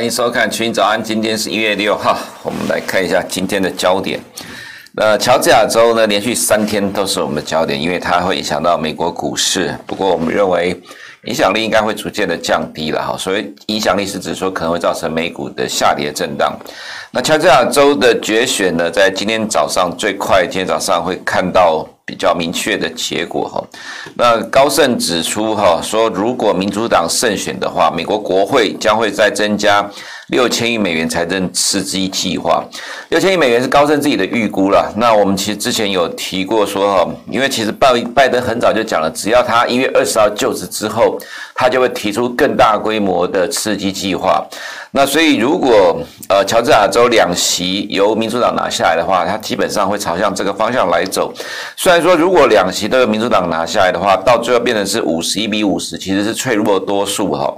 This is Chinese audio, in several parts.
欢迎收看《群早安》，今天是一月六号，我们来看一下今天的焦点。那，乔治亚州呢，连续三天都是我们的焦点，因为它会影响到美国股市。不过，我们认为影响力应该会逐渐的降低了哈。所以，影响力是指说可能会造成美股的下跌震荡。那乔治亚州的决选呢，在今天早上最快，今天早上会看到。比较明确的结果哈，那高盛指出哈，说如果民主党胜选的话，美国国会将会再增加六千亿美元财政刺激计划。六千亿美元是高盛自己的预估了。那我们其实之前有提过说哈，因为其实拜拜登很早就讲了，只要他一月二十号就职之后，他就会提出更大规模的刺激计划。那所以，如果呃乔治亚州两席由民主党拿下来的话，他基本上会朝向这个方向来走。虽然说，如果两席都由民主党拿下来的话，到最后变成是五十一比五十，其实是脆弱多数哈。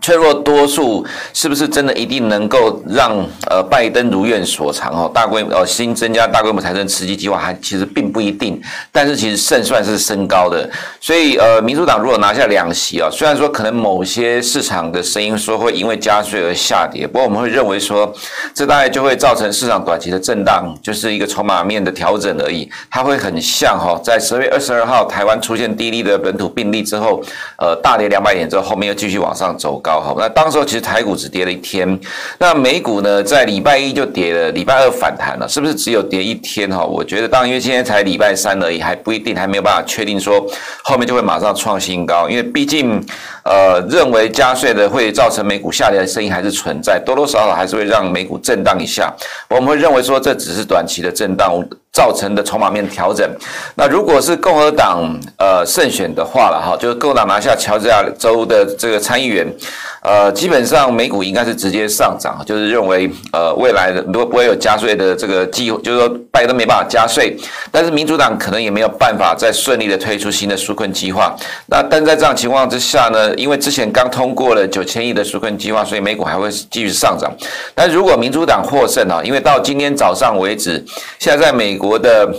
脆弱多数是不是真的一定能够让呃拜登如愿所偿哦？大规模呃新增加大规模财政刺激计划还其实并不一定，但是其实胜算是升高的。所以呃民主党如果拿下两席啊，虽然说可能某些市场的声音说会因为加税而下跌，不过我们会认为说这大概就会造成市场短期的震荡，就是一个筹码面的调整而已。它会很像哈，在十二月二十二号台湾出现第一例的本土病例之后，呃大跌两百点之后，后面又继续往上走高。好，那当时候其实台股只跌了一天，那美股呢，在礼拜一就跌了，礼拜二反弹了，是不是只有跌一天哈？我觉得，当因为今天才礼拜三而已，还不一定，还没有办法确定说后面就会马上创新高，因为毕竟呃，认为加税的会造成美股下跌的声音还是存在，多多少少还是会让美股震荡一下。我们会认为说这只是短期的震荡。造成的筹码面调整，那如果是共和党呃胜选的话了哈，就是共和党拿下乔治亚州的这个参议员，呃，基本上美股应该是直接上涨，就是认为呃未来的如果不会有加税的这个机会，就是说拜登没办法加税，但是民主党可能也没有办法再顺利的推出新的纾困计划。那但在这样情况之下呢，因为之前刚通过了九千亿的纾困计划，所以美股还会继续上涨。但如果民主党获胜啊，因为到今天早上为止，现在在美。国的。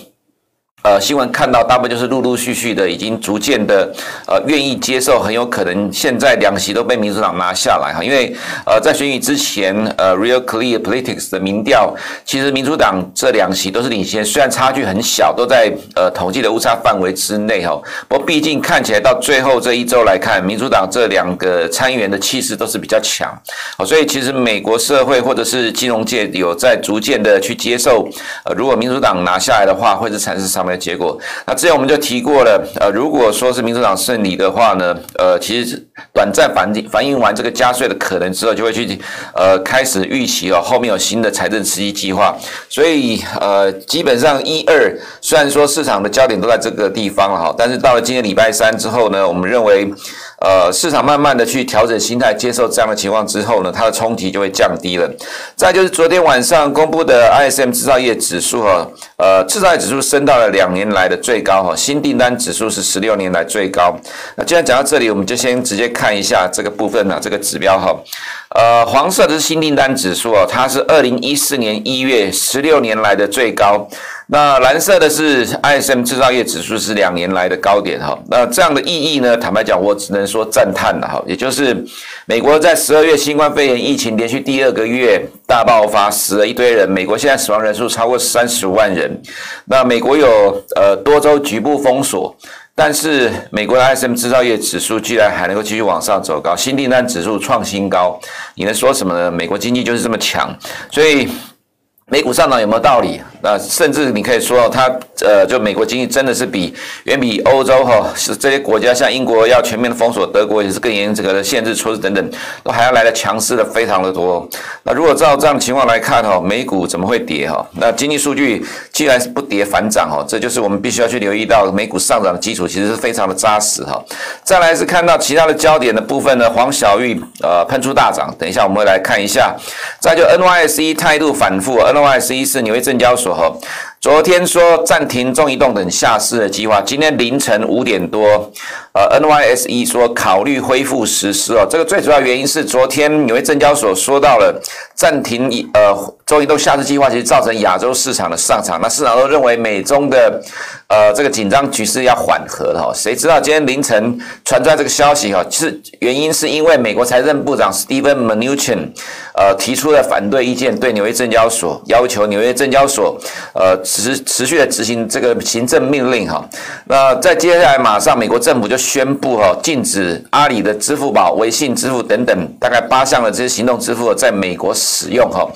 呃，新闻看到大部分就是陆陆续续的，已经逐渐的呃愿意接受，很有可能现在两席都被民主党拿下来哈，因为呃在选举之前，呃 Real Clear Politics 的民调，其实民主党这两席都是领先，虽然差距很小，都在呃统计的误差范围之内哈，不过毕竟看起来到最后这一周来看，民主党这两个参议员的气势都是比较强，好，所以其实美国社会或者是金融界有在逐渐的去接受，呃，如果民主党拿下来的话，会是产生上结果，那之前我们就提过了，呃，如果说是民主党胜利的话呢，呃，其实短暂反反映完这个加税的可能之后，就会去呃开始预期哦，后面有新的财政刺激计划，所以呃，基本上一二虽然说市场的焦点都在这个地方了哈，但是到了今天礼拜三之后呢，我们认为。呃，市场慢慢的去调整心态，接受这样的情况之后呢，它的冲击就会降低了。再就是昨天晚上公布的 ISM 制造业指数哈，呃，制造业指数升到了两年来的最高哈，新订单指数是十六年来最高。那既然讲到这里，我们就先直接看一下这个部分呢，这个指标哈，呃，黄色的是新订单指数啊，它是二零一四年一月十六年来的最高。那蓝色的是 ISM 制造业指数是两年来的高点哈，那这样的意义呢？坦白讲，我只能说赞叹了哈。也就是美国在十二月新冠肺炎疫情连续第二个月大爆发，死了一堆人，美国现在死亡人数超过三十万人。那美国有呃多州局部封锁，但是美国的 ISM 制造业指数居然还能够继续往上走高，新订单指数创新高，你能说什么呢？美国经济就是这么强，所以。美股上涨有没有道理？那甚至你可以说，它呃，就美国经济真的是比远比欧洲哈，是这些国家像英国要全面的封锁，德国也是更严格的限制措施等等，都还要来的强势的非常的多。那如果照这样的情况来看哈，美股怎么会跌哈？那经济数据既然是不跌反涨哈，这就是我们必须要去留意到美股上涨的基础其实是非常的扎实哈。再来是看到其他的焦点的部分呢，黄小玉呃喷出大涨，等一下我们会来看一下。再就 NYSE 态度反复，NYSE 是纽约证交所哈。昨天说暂停中移动等下市的计划，今天凌晨五点多，呃，NYSE 说考虑恢复实施哦。这个最主要原因是昨天纽约证交所说到了暂停呃中移动下市计划，其实造成亚洲市场的上涨，那市场都认为美中的呃这个紧张局势要缓和了哈。谁知道今天凌晨传出来这个消息哈，是原因是因为美国财政部长 Steven Mnuchin 呃提出了反对意见，对纽约证交所要求纽约证交所呃。持持续的执行这个行政命令哈，那在接下来马上美国政府就宣布哈，禁止阿里的支付宝、微信支付等等大概八项的这些行动支付在美国使用哈，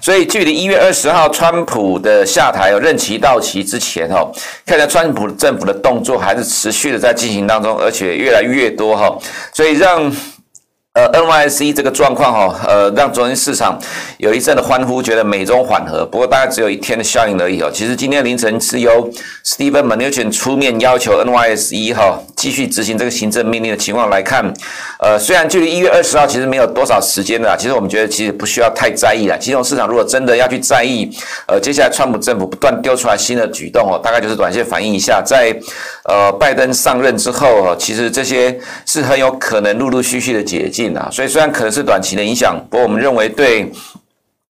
所以距离一月二十号川普的下台有任期到期之前哈，看来川普政府的动作还是持续的在进行当中，而且越来越多哈，所以让。呃，NYSE 这个状况哈，呃，让昨天市场有一阵的欢呼，觉得美中缓和。不过大概只有一天的效应而已哦。其实今天凌晨是由 Steven Mnuchin 出面要求 NYSE 哈继续执行这个行政命令的情况来看，呃，虽然距离一月二十号其实没有多少时间了，其实我们觉得其实不需要太在意了。金融市场如果真的要去在意，呃，接下来川普政府不断丢出来新的举动哦，大概就是短线反映一下，在呃拜登上任之后啊，其实这些是很有可能陆陆续续的解禁啊。所以虽然可能是短期的影响，不过我们认为对。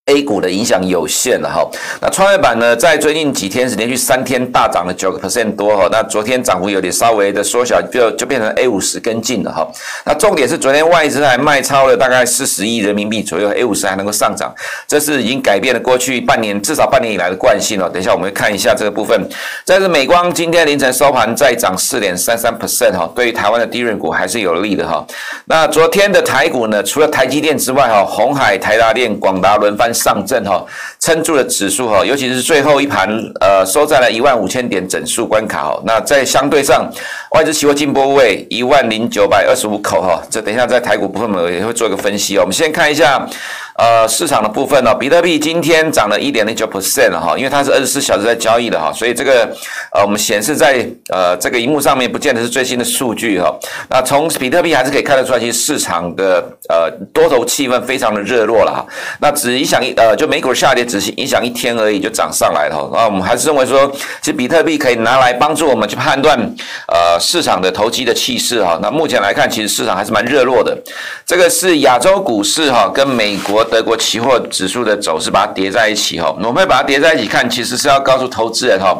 A 股的影响有限了哈，那创业板呢，在最近几天是连续三天大涨了九个 percent 多哈，那昨天涨幅有点稍微的缩小，就就变成 A 五十跟进了哈。那重点是昨天外资还卖超了大概四十亿人民币左右，A 五十还能够上涨，这是已经改变了过去半年至少半年以来的惯性了。等一下我们会看一下这个部分。再是美光今天凌晨收盘再涨四点三三 percent 哈，对于台湾的低润股还是有利的哈。那昨天的台股呢，除了台积电之外哈，鸿海、台达电、广达轮番。上证哈撑住了指数哈，尤其是最后一盘呃收在了一万五千点整数关卡哈。那在相对上，外资期货进波位一万零九百二十五口哈。这等一下在台股部分我们也会做一个分析哦。我们先看一下。呃，市场的部分呢、哦，比特币今天涨了一点零九 percent 了哈，因为它是二十四小时在交易的哈，所以这个呃，我们显示在呃这个荧幕上面不见得是最新的数据哈。那从比特币还是可以看得出来，其实市场的呃多头气氛非常的热络了哈。那只影响一呃，就美股下跌只是影响一天而已，就涨上来了哈。那我们还是认为说，其实比特币可以拿来帮助我们去判断呃市场的投机的气势哈。那目前来看，其实市场还是蛮热络的。这个是亚洲股市哈，跟美国。德国期货指数的走势，把它叠在一起哈，我们会把它叠在一起看，其实是要告诉投资人哈，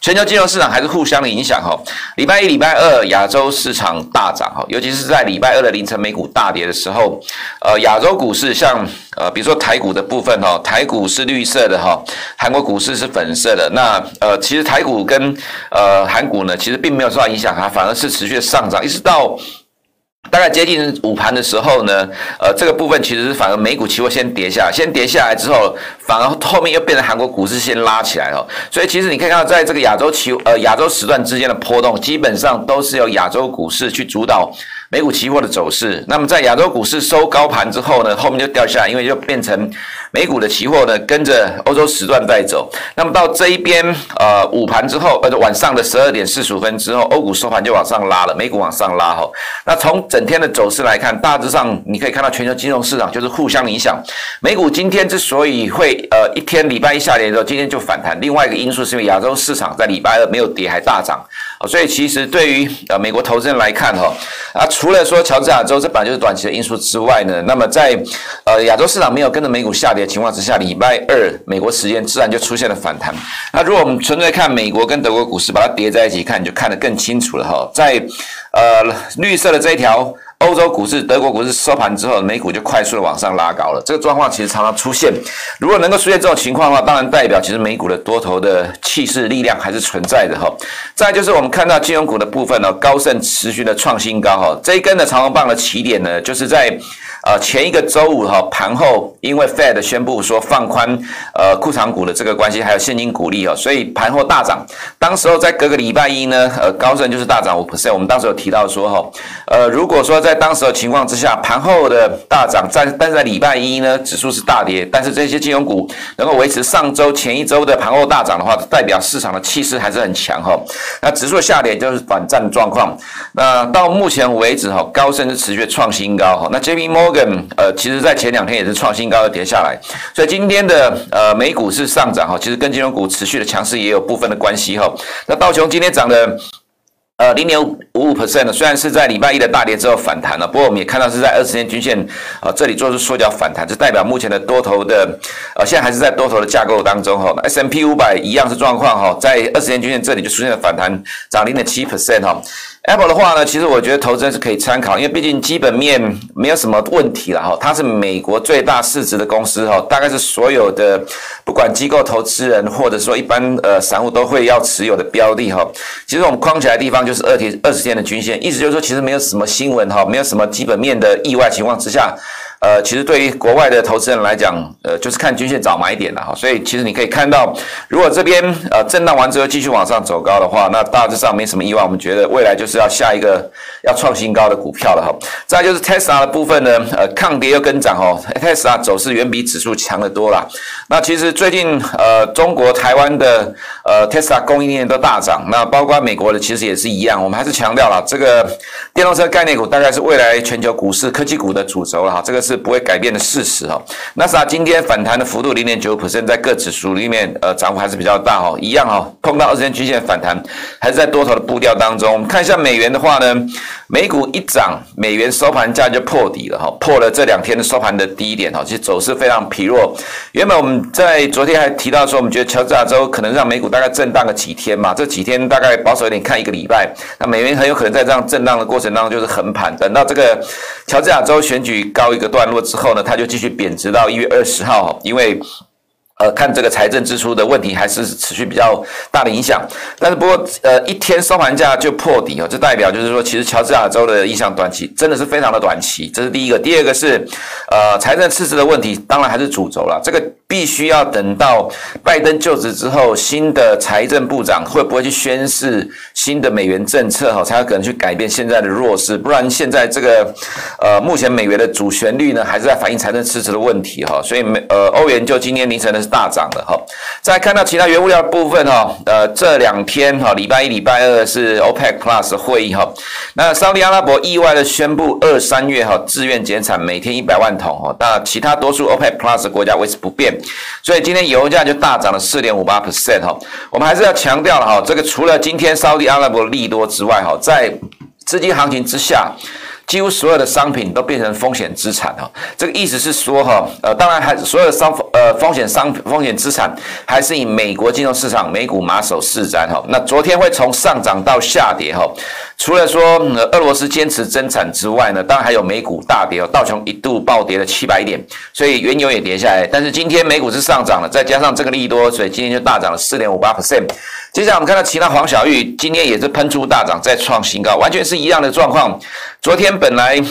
全球金融市场还是互相的影响哈。礼拜一、礼拜二亚洲市场大涨哈，尤其是在礼拜二的凌晨美股大跌的时候，呃，亚洲股市像呃，比如说台股的部分哈，台股是绿色的哈，韩国股市是粉色的。那呃，其实台股跟呃韩股呢，其实并没有受到影响，它反而是持续上涨，一直到。大概接近午盘的时候呢，呃，这个部分其实是反而美股期货先跌下，先跌下来之后，反而后面又变成韩国股市先拉起来了。所以其实你可以看到，在这个亚洲期呃亚洲时段之间的波动，基本上都是由亚洲股市去主导。美股期货的走势，那么在亚洲股市收高盘之后呢，后面就掉下来，因为就变成美股的期货呢跟着欧洲时段在走。那么到这一边，呃，午盘之后，呃，晚上的十二点四十五分之后，欧股收盘就往上拉了，美股往上拉哈。那从整天的走势来看，大致上你可以看到全球金融市场就是互相影响。美股今天之所以会呃一天礼拜一下跌的时候，今天就反弹。另外一个因素是因为亚洲市场在礼拜二没有跌还大涨，所以其实对于呃美国投资人来看哈啊。除了说乔治亚州这本来就是短期的因素之外呢，那么在呃亚洲市场没有跟着美股下跌的情况之下，礼拜二美国时间自然就出现了反弹。那如果我们纯粹看美国跟德国股市，把它叠在一起看，你就看得更清楚了哈。在呃绿色的这一条。欧洲股市、德国股市收盘之后，美股就快速的往上拉高了。这个状况其实常常出现。如果能够出现这种情况的话，当然代表其实美股的多头的气势力量还是存在的哈。再就是我们看到金融股的部分呢，高盛持续的创新高哈。这一根的长红棒的起点呢，就是在。呃，前一个周五哈盘后，因为 Fed 宣布说放宽呃库藏股的这个关系，还有现金股利哦，所以盘后大涨。当时候在隔个礼拜一呢，呃高盛就是大涨五 percent。我们当时有提到说哈，呃如果说在当时的情况之下，盘后的大涨，在但是在礼拜一呢指数是大跌，但是这些金融股能够维持上周前一周的盘后大涨的话，代表市场的气势还是很强哈。那指数下跌就是短暂的状况。那到目前为止哈，高盛是持续创新高哈。那 JP Morgan Morgan 呃，其实在前两天也是创新高的跌下来，所以今天的呃美股是上涨哈，其实跟金融股持续的强势也有部分的关系哈。那道琼今天涨的。呃，零点五五 percent，虽然是在礼拜一的大跌之后反弹了，不过我们也看到是在二十天均线啊、呃、这里做出缩脚反弹，就代表目前的多头的呃现在还是在多头的架构当中哈。S&P 五百一样是状况哈，在二十天均线这里就出现了反弹，涨零点七 percent 哈。Apple 的话呢，其实我觉得投资人是可以参考，因为毕竟基本面没有什么问题了哈。它是美国最大市值的公司哈，大概是所有的不管机构投资人或者说一般呃散户都会要持有的标的哈。其实我们框起来的地方就是二天二十天的均线，意思就是说其实没有什么新闻哈，没有什么基本面的意外情况之下。呃，其实对于国外的投资人来讲，呃，就是看均线早买点了哈。所以其实你可以看到，如果这边呃震荡完之后继续往上走高的话，那大致上没什么意外。我们觉得未来就是要下一个要创新高的股票了哈。再就是 Tesla 的部分呢，呃，抗跌又跟涨哦，Tesla 走势远比指数强得多了。那其实最近呃，中国台湾的呃 Tesla 供应链都大涨，那包括美国的其实也是一样。我们还是强调了这个电动车概念股大概是未来全球股市科技股的主轴了哈。这个是。是不会改变的事实哈。纳斯达今天反弹的幅度零点九 percent，在各指数里面，呃，涨幅还是比较大哈。一样哈，碰到二十天均线反弹，还是在多头的步调当中。我们看一下美元的话呢，美股一涨，美元收盘价就破底了哈，破了这两天的收盘的低点哈。其实走势非常疲弱。原本我们在昨天还提到说，我们觉得乔治亚州可能让美股大概震荡个几天嘛，这几天大概保守一点看一个礼拜，那美元很有可能在这样震荡的过程当中就是横盘，等到这个乔治亚州选举告一个段。段落之后呢，它就继续贬值到一月二十号，因为。呃，看这个财政支出的问题还是持续比较大的影响，但是不过呃一天收盘价就破底哦，这代表就是说，其实乔治亚州的意向短期真的是非常的短期，这是第一个。第二个是呃财政赤字的问题，当然还是主轴了。这个必须要等到拜登就职之后，新的财政部长会不会去宣示新的美元政策哈，才有可能去改变现在的弱势，不然现在这个呃目前美元的主旋律呢，还是在反映财政赤字的问题哈，所以美呃欧元就今天凌晨的是。大涨的哈，再看到其他原物料部分哈，呃，这两天哈，礼拜一、礼拜二是 OPEC Plus 会议哈，那沙特阿拉伯意外的宣布二三月哈自愿减产每天一百万桶哈，那其他多数 OPEC Plus 国家维持不变，所以今天油价就大涨了四点五八 percent 哈，我们还是要强调了哈，这个除了今天沙特阿拉伯利多之外哈，在资金行情之下。几乎所有的商品都变成风险资产哈，这个意思是说哈，呃，当然还所有的商呃风险商风险资产还是以美国金融市场美股马首是瞻哈。那昨天会从上涨到下跌哈，除了说俄罗斯坚持增产之外呢，当然还有美股大跌哦，道琼一度暴跌了七百点，所以原油也跌下来。但是今天美股是上涨了，再加上这个利多，所以今天就大涨了四点五八 percent。接下来我们看到其他黄小玉今天也是喷出大涨，再创新高，完全是一样的状况。昨天本来。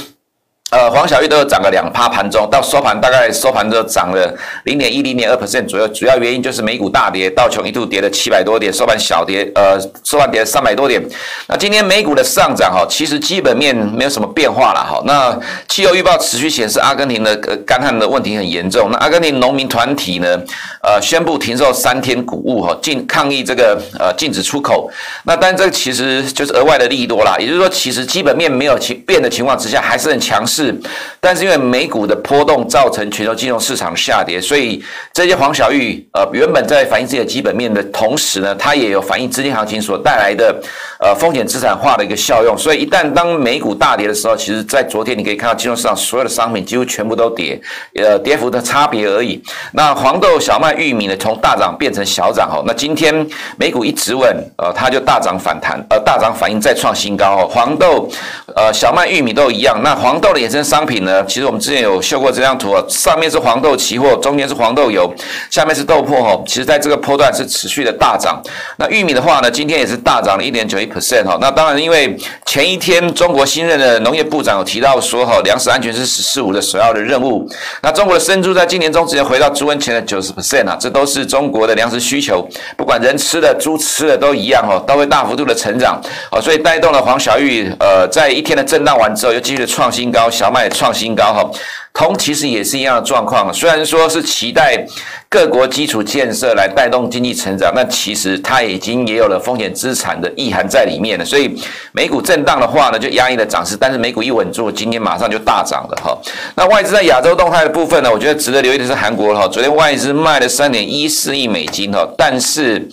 呃，黄小玉都有涨个两趴，盘中到收盘大概收盘都涨了零点一、零点二 percent 左右。主要原因就是美股大跌，道琼一度跌了七百多点，收盘小跌，呃，收盘跌了三百多点。那今天美股的上涨哈，其实基本面没有什么变化了哈。那气候预报持续显示阿根廷的干旱的问题很严重。那阿根廷农民团体呢，呃，宣布停售三天谷物哈，禁抗议这个呃禁止出口。那但这其实就是额外的利益多啦，也就是说，其实基本面没有其变的情况之下，还是很强势。是，但是因为美股的波动造成全球金融市场下跌，所以这些黄小玉呃原本在反映自己的基本面的同时呢，它也有反映资金行情所带来的呃风险资产化的一个效用。所以一旦当美股大跌的时候，其实在昨天你可以看到金融市场所有的商品几乎全部都跌，呃跌幅的差别而已。那黄豆、小麦、玉米呢，从大涨变成小涨哦。那今天美股一直稳，呃它就大涨反弹，呃大涨反应再创新高哦。黄豆、呃小麦、玉米都一样。那黄豆的也。这商品呢，其实我们之前有秀过这张图啊，上面是黄豆期货，中间是黄豆油，下面是豆粕哈。其实在这个波段是持续的大涨。那玉米的话呢，今天也是大涨了一点九一 percent 哈。那当然，因为前一天中国新任的农业部长有提到说哈，粮食安全是“十四五”的首要的任务。那中国的生猪在今年中直接回到猪瘟前的九十 percent 啊，这都是中国的粮食需求，不管人吃的、猪吃的都一样哈，都会大幅度的成长啊，所以带动了黄小玉呃，在一天的震荡完之后，又继续的创新高。小麦创新高哈。铜其实也是一样的状况，虽然说是期待各国基础建设来带动经济成长，但其实它已经也有了风险资产的意涵在里面了。所以美股震荡的话呢，就压抑了涨势，但是美股一稳住，今天马上就大涨了哈。那外资在亚洲动态的部分呢，我觉得值得留意的是韩国哈，昨天外资卖了三点一四亿美金哈，但是。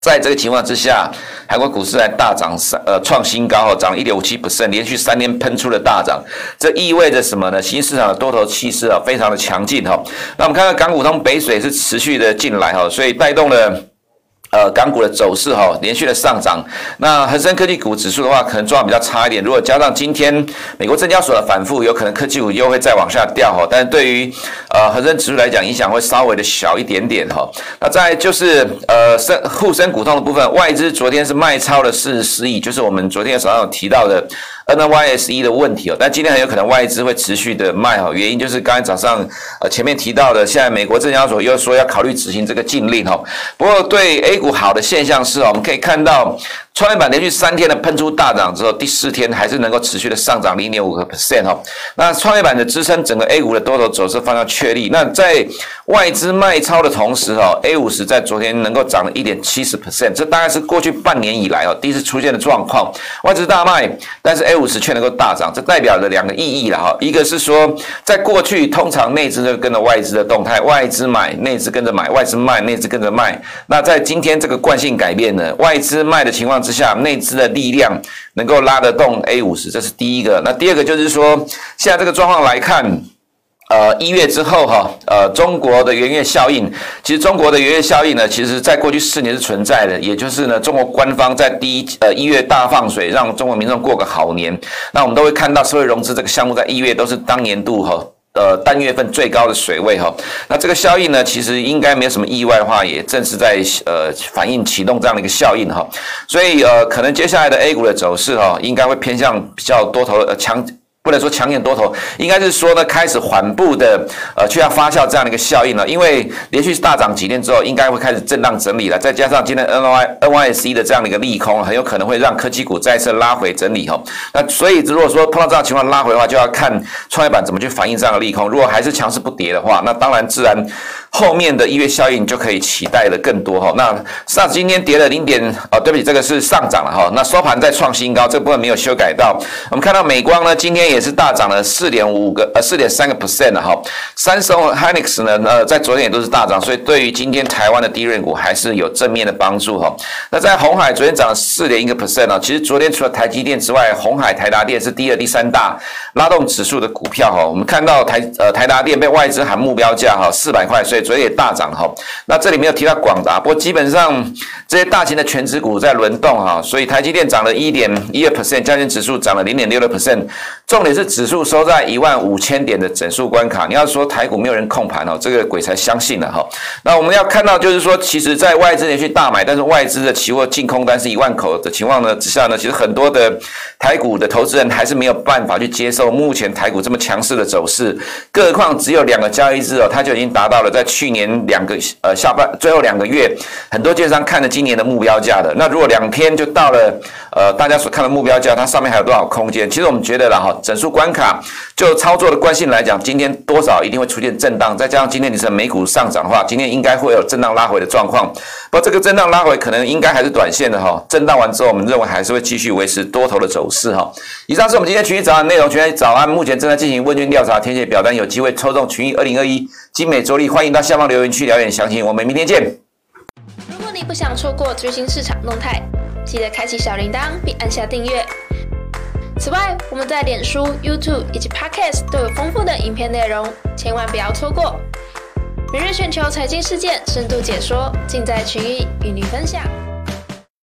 在这个情况之下，韩国股市还大涨三呃创新高哈，涨一点五七不胜连续三天喷出了大涨，这意味着什么呢？新市场的多头气势啊，非常的强劲哈。那我们看到港股通北水是持续的进来哈，所以带动了。呃，港股的走势哈，连续的上涨。那恒生科技股指数的话，可能状况比较差一点。如果加上今天美国证交所的反复，有可能科技股又会再往下掉哈。但是对于呃恒生指数来讲，影响会稍微的小一点点哈。那再就是呃深沪深股通的部分，外资昨天是卖超了四十四亿，就是我们昨天早上有提到的。NYSE 的问题哦，但今天很有可能外资会持续的卖哦，原因就是刚才早上呃前面提到的，现在美国证交所又说要考虑执行这个禁令哦。不过对 A 股好的现象是哦，我们可以看到。创业板连续三天的喷出大涨之后，第四天还是能够持续的上涨零点五个 percent 哈。那创业板的支撑整个 A 股的多头走势方向确立。那在外资卖超的同时哈，A 五十在昨天能够涨了一点七十 percent，这大概是过去半年以来哦第一次出现的状况。外资大卖，但是 A 五十却能够大涨，这代表着两个意义了哈。一个是说，在过去通常内资就跟着外资的动态，外资买内资跟着买，外资卖内资跟着卖。那在今天这个惯性改变呢，外资卖的情况之之下，内资的力量能够拉得动 A 五十，这是第一个。那第二个就是说，现在这个状况来看，呃，一月之后哈，呃，中国的元月效应，其实中国的元月效应呢，其实在过去四年是存在的，也就是呢，中国官方在第一呃一月大放水，让中国民众过个好年。那我们都会看到社会融资这个项目在一月都是当年度哈。呃，单月份最高的水位哈，那这个效应呢，其实应该没有什么意外的话，也正是在呃反映启动这样的一个效应哈，所以呃，可能接下来的 A 股的走势哈，应该会偏向比较多头呃强。不能说强硬多头，应该是说呢，开始缓步的呃，去要发酵这样的一个效应了。因为连续大涨几天之后，应该会开始震荡整理了。再加上今天 N Y N Y S E 的这样的一个利空，很有可能会让科技股再次拉回整理哈。那所以如果说碰到这样情况拉回的话，就要看创业板怎么去反映这样的利空。如果还是强势不跌的话，那当然自然。后面的一月效应就可以期待的更多哈。那上今天跌了零点哦，对不起，这个是上涨了哈。那收盘再创新高，这部分没有修改到。我们看到美光呢，今天也是大涨了四点五个呃四点三个 percent 哈。三星 Hynix 呢，呃，在昨天也都是大涨，所以对于今天台湾的低润股还是有正面的帮助哈。那在红海昨天涨了四点一个 percent 啊。其实昨天除了台积电之外，红海、台达电是第二、第三大拉动指数的股票哈。我们看到台呃台达电被外资喊目标价哈四百块，所以。所以也大涨哈，那这里没有提到广达，不过基本上这些大型的全值股在轮动哈，所以台积电涨了一点一二 percent，加权指数涨了零点六六 percent，重点是指数收在一万五千点的整数关卡。你要说台股没有人控盘哦，这个鬼才相信了哈。那我们要看到就是说，其实在外资连续大买，但是外资的期货净空单是一万口的情况呢之下呢，其实很多的台股的投资人还是没有办法去接受目前台股这么强势的走势，更何况只有两个交易日哦，它就已经达到了在。去年两个呃下半最后两个月，很多券商看了今年的目标价的。那如果两天就到了呃大家所看的目标价，它上面还有多少空间？其实我们觉得了哈，整数关卡就操作的惯性来讲，今天多少一定会出现震荡。再加上今天你是美股上涨的话，今天应该会有震荡拉回的状况。不过这个震荡拉回可能应该还是短线的哈。震荡完之后，我们认为还是会继续维持多头的走势哈。以上是我们今天群益早安内容，群益早安目前正在进行问卷调查，填写表单有机会抽中群益二零二一精美周历，欢迎到。下方留言区了解详情，我们明天见。如果你不想错过最新市场动态，记得开启小铃铛并按下订阅。此外，我们在脸书、YouTube 以及 Podcast 都有丰富的影片内容，千万不要错过。每日全球财经事件深度解说，尽在群益与你分享。